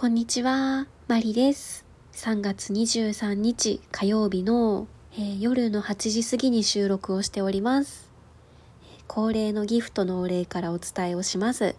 こんにちは、マリです。3月23日火曜日の、えー夜の8時過ぎに収録をしております。恒例のギフトのお礼からお伝えをします。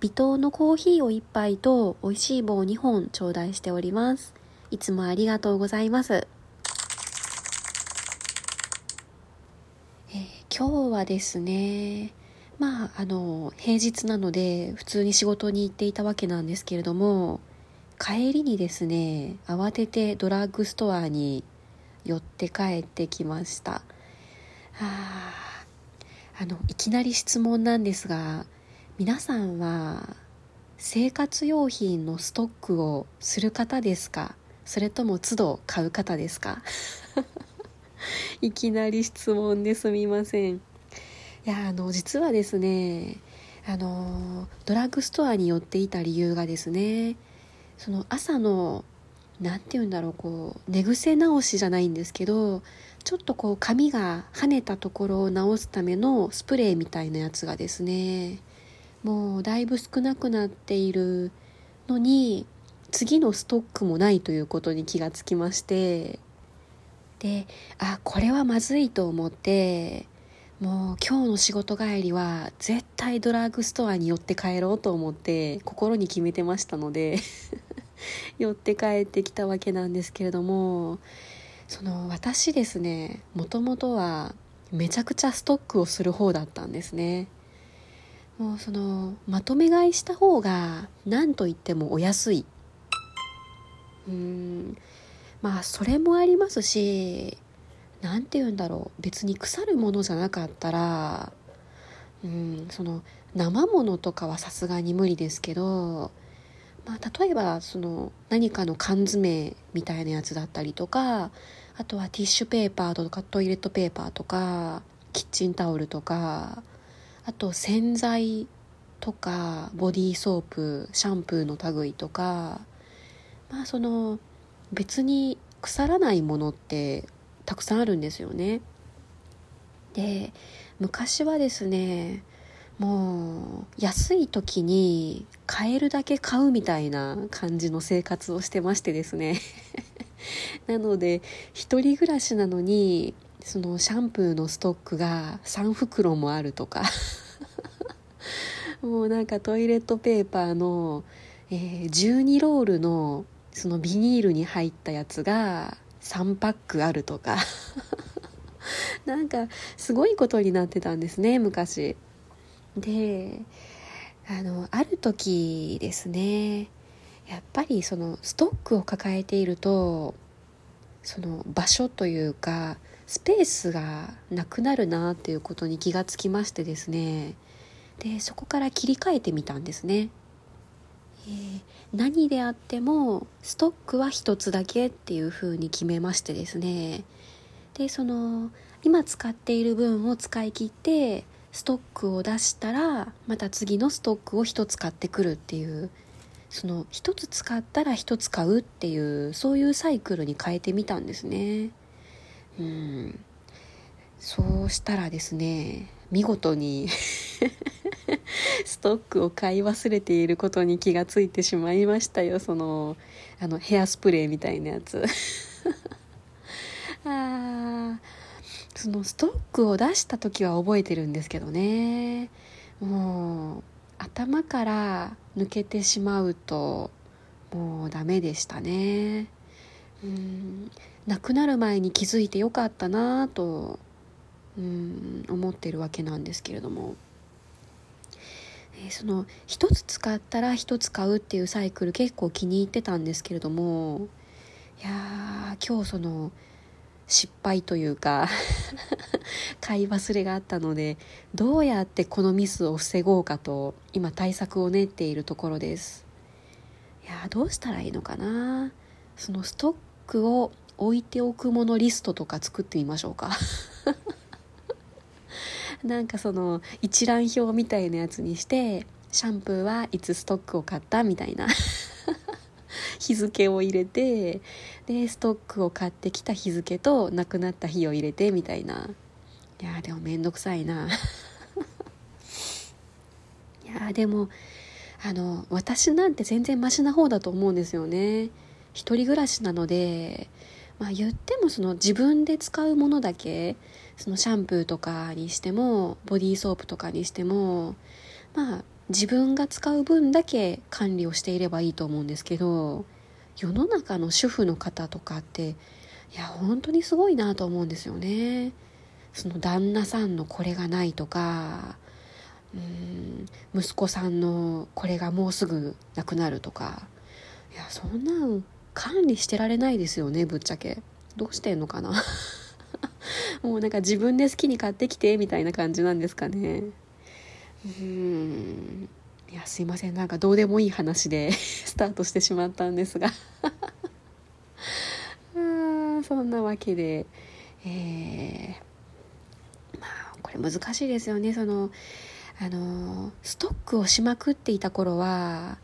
微糖のコーヒーを1杯と美味しい棒2本頂戴しております。いつもありがとうございます。えー今日はですね、まあ、あの、平日なので普通に仕事に行っていたわけなんですけれども、帰りにですね慌ててドラッグストアに寄って帰ってきました。ああのいきなり質問なんですが皆さんは生活用品のストックをする方ですか？それとも都度買う方ですか？いきなり質問ですみません。いやあの実はですねあのドラッグストアに寄っていた理由がですねその朝の何て言うんだろうこう寝癖直しじゃないんですけどちょっとこう髪が跳ねたところを直すためのスプレーみたいなやつがですねもうだいぶ少なくなっているのに次のストックもないということに気がつきましてであこれはまずいと思ってもう今日の仕事帰りは絶対ドラッグストアに寄って帰ろうと思って心に決めてましたので 寄って帰ってきたわけなんですけれどもその私ですねもともとはめちゃくちゃストックをする方だったんですね。もうそのまとめ買いした方が何と言ってもお安い。うーん。まあそれもありますし何て言うんだろう。別に腐るものじゃなかったらうんその生ものとかはさすがに無理ですけど、まあ、例えばその何かの缶詰みたいなやつだったりとかあとはティッシュペーパーとかトイレットペーパーとかキッチンタオルとかあと洗剤とかボディーソープシャンプーの類とかまあその別に腐らないものってたくさんあるんですよね。で昔はですねもう安い時に買えるだけ買うみたいな感じの生活をしてましてですね。なので一人暮らしなのにそのシャンプーのストックが3袋もあるとか。もうなんかトイレットペーパーの、えー12ロールのそのビニールに入ったやつが3パックあるとか。なんかすごいことになってたんですね昔。であのある時ですねやっぱりそのストックを抱えているとその場所というかスペースがなくなるなっていうことに気がつきましてですね。でそこから切り替えてみたんですね、えー何であってもストックは一つだけっていうふうに決めましてですね。でその今使っている分を使い切ってストックを出したらまた次のストックを一つ買ってくるっていうその一つ使ったら一つ買うっていうそういうサイクルに変えてみたんですね。うん。そうしたらですね見事にストックを買い忘れていることに気がついてしまいましたよ。そのあのヘアスプレーみたいなやつ。あーそのストックを出した時は覚えてるんですけどね。もう頭から抜けてしまうともうダメでしたね。うんなくなる前に気づいてよかったなぁとうん思ってるわけなんですけれども。えーその一つ使ったら一つ買うっていうサイクル結構気に入ってたんですけれどもいやー今日その失敗というか 買い忘れがあったのでどうやってこのミスを防ごうかと今対策を練っているところです。いやどうしたらいいのかな。そのストックを置いておくものリストとか作ってみましょうか。なんかその一覧表みたいなやつにしてシャンプーはいつストックを買ったみたいな。日付を入れてでストックを買ってきた日付となくなった日を入れてみたいな。いやでもめんどくさいな。いやでもあの私なんて全然マシな方だと思うんですよね。一人暮らしなのでまあ言ってもその自分で使うものだけそのシャンプーとかにしてもボディーソープとかにしてもまあ自分が使う分だけ管理をしていればいいと思うんですけど世の中の主婦の方とかっていや本当にすごいなと思うんですよね。その旦那さんのこれがないとかうん息子さんのこれがもうすぐなくなるとか。いやそんなん管理してられないですよねぶっちゃけ。どうしてんのかな。もうなんか自分で好きに買ってきてみたいな感じなんですかね。うん。いやすいません。なんかどうでもいい話で スタートしてしまったんですが。あ そんなわけで。えー、まあこれ難しいですよね。そのあのストックをしまくっていた頃は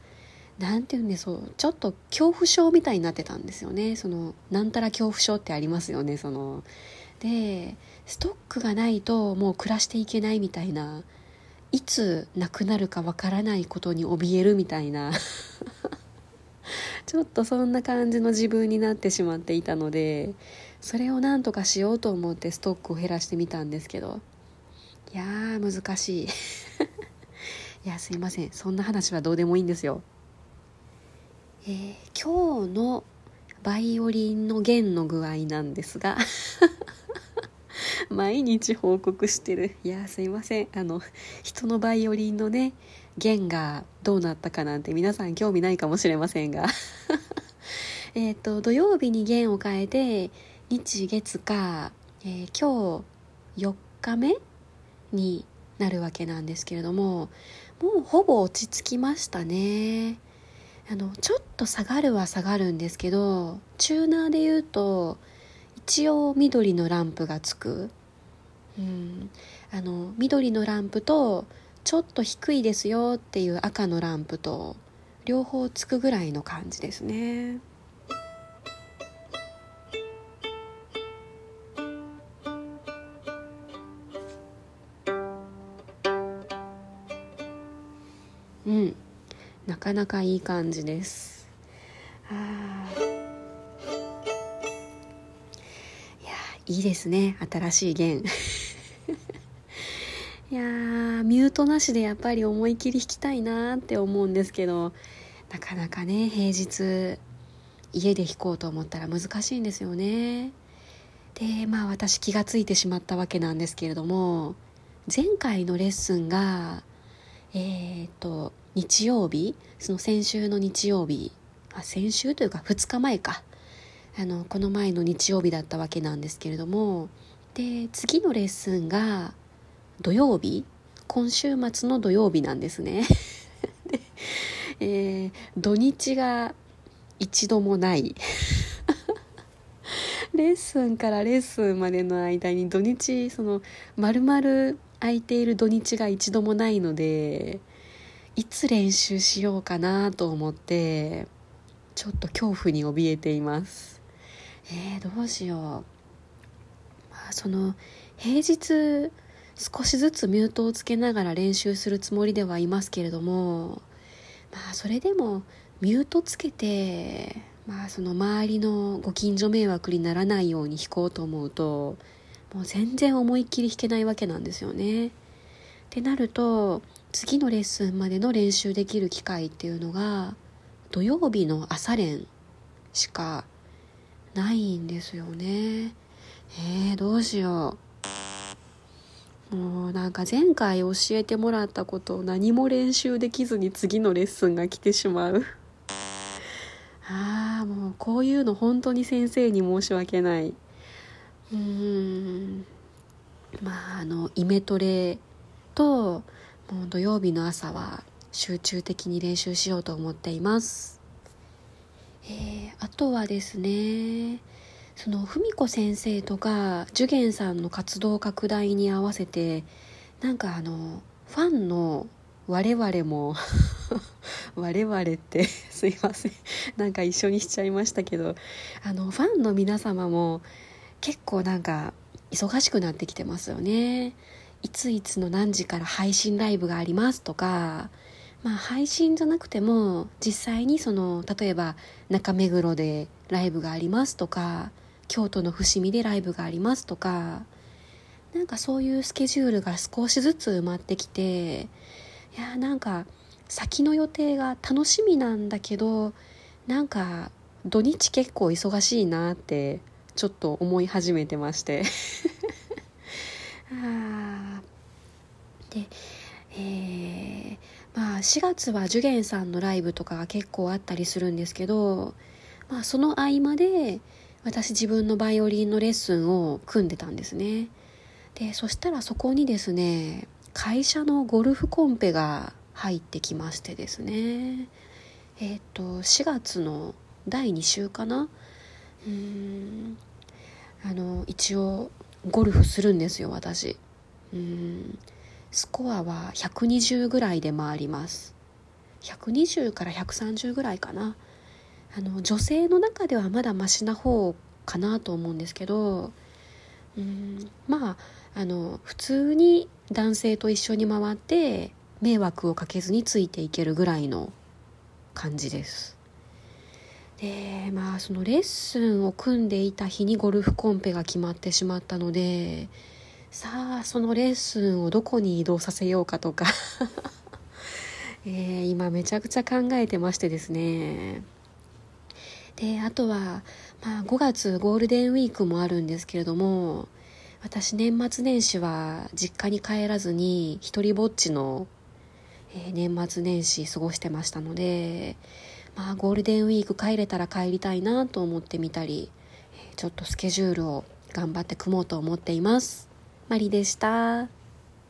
何て言うんでしょう。ちょっと恐怖症みたいになってたんですよね。そのなんたら恐怖症ってありますよね。そのでストックがないともう暮らしていけないみたいないつなくなるかわからないことに怯えるみたいな。ちょっとそんな感じの自分になってしまっていたのでそれをなんとかしようと思ってストックを減らしてみたんですけどいやー難しい。いやすいません。そんな話はどうでもいいんですよ。えー、今日のバイオリンの弦の具合なんですが 毎日報告してる。いやすいません。あの人のバイオリンのね弦がどうなったかなんて皆さん興味ないかもしれませんが。えっと土曜日に弦を変えて日月か、えー、今日4日目になるわけなんですけれどももうほぼ落ち着きましたね。あのちょっと下がるは下がるんですけどチューナーで言うと一応緑のランプがつく。うん。あの緑のランプとちょっと低いですよっていう赤のランプと両方つくぐらいの感じですね。うん。なかなかいい感じです。あいやいいですね。新しい弦。いやミュートなしでやっぱり思い切り弾きたいなって思うんですけどなかなかね平日家で弾こうと思ったら難しいんですよね。でまあ私気が付いてしまったわけなんですけれども前回のレッスンがえっ、と日曜日？その先週の日曜日？あ先週というか2日前か。あのこの前の日曜日だったわけなんですけれども。で次のレッスンが土曜日？今週末の土曜日なんですね。で、えー、土日が一度もない。レッスンからレッスンまでの間に土日その丸々空いている土日が一度もないのでいつ練習しようかなと思ってちょっと恐怖に怯えていますえー、どうしようまあその平日少しずつミュートをつけながら練習するつもりではいますけれどもまあそれでもミュートつけてまあその周りのご近所迷惑にならないように弾こうと思うともう全然思いっきり弾けないわけなんですよね。ってなると次のレッスンまでの練習できる機会っていうのが土曜日の朝練しかないんですよね。えー、どうしよう。もうなんか前回教えてもらったことを何も練習できずに次のレッスンが来てしまう。ああもうこういうの本当に先生に申し訳ない。うーん。まああのイメトレともう土曜日の朝は集中的に練習しようと思っています。えー、あとはですねその文子先生とか寿元さんの活動拡大に合わせてなんかあのファンの我々も 我々って すいませんなんか一緒にしちゃいましたけどあのファンの皆様も結構なんか忙しくなってきてますよねいついつの何時から配信ライブがありますとか、まあ配信じゃなくても実際にその例えば中目黒でライブがありますとか京都の伏見でライブがありますとかなんかそういうスケジュールが少しずつ埋まってきていやなんか先の予定が楽しみなんだけどなんか土日結構忙しいなってちょっと思い始めてまして。あでえー、まあ4月はジュゲンさんのライブとかが結構あったりするんですけど、まあ、その合間で私自分のバイオリンのレッスンを組んでたんですね。でそしたらそこにですね会社のゴルフコンペが入ってきましてですね。えっ、と4月の第2週かな？うーん。あの一応ゴルフするんですよ私。うーん。スコアは120ぐらいで回ります。120から130ぐらいかな。あの女性の中ではまだマシな方かなと思うんですけどうんまああの普通に男性と一緒に回って迷惑をかけずについていけるぐらいの感じです。でまあそのレッスンを組んでいた日にゴルフコンペが決まってしまったのでさあそのレッスンをどこに移動させようかとか。えー、今めちゃくちゃ考えてましてですね。であとは、まあ、5月ゴールデンウィークもあるんですけれども私年末年始は実家に帰らずに一りぼっちの、えー、年末年始過ごしてましたのでまあゴールデンウィーク帰れたら帰りたいなと思ってみたりちょっとスケジュールを頑張って組もうと思っています。マリでした。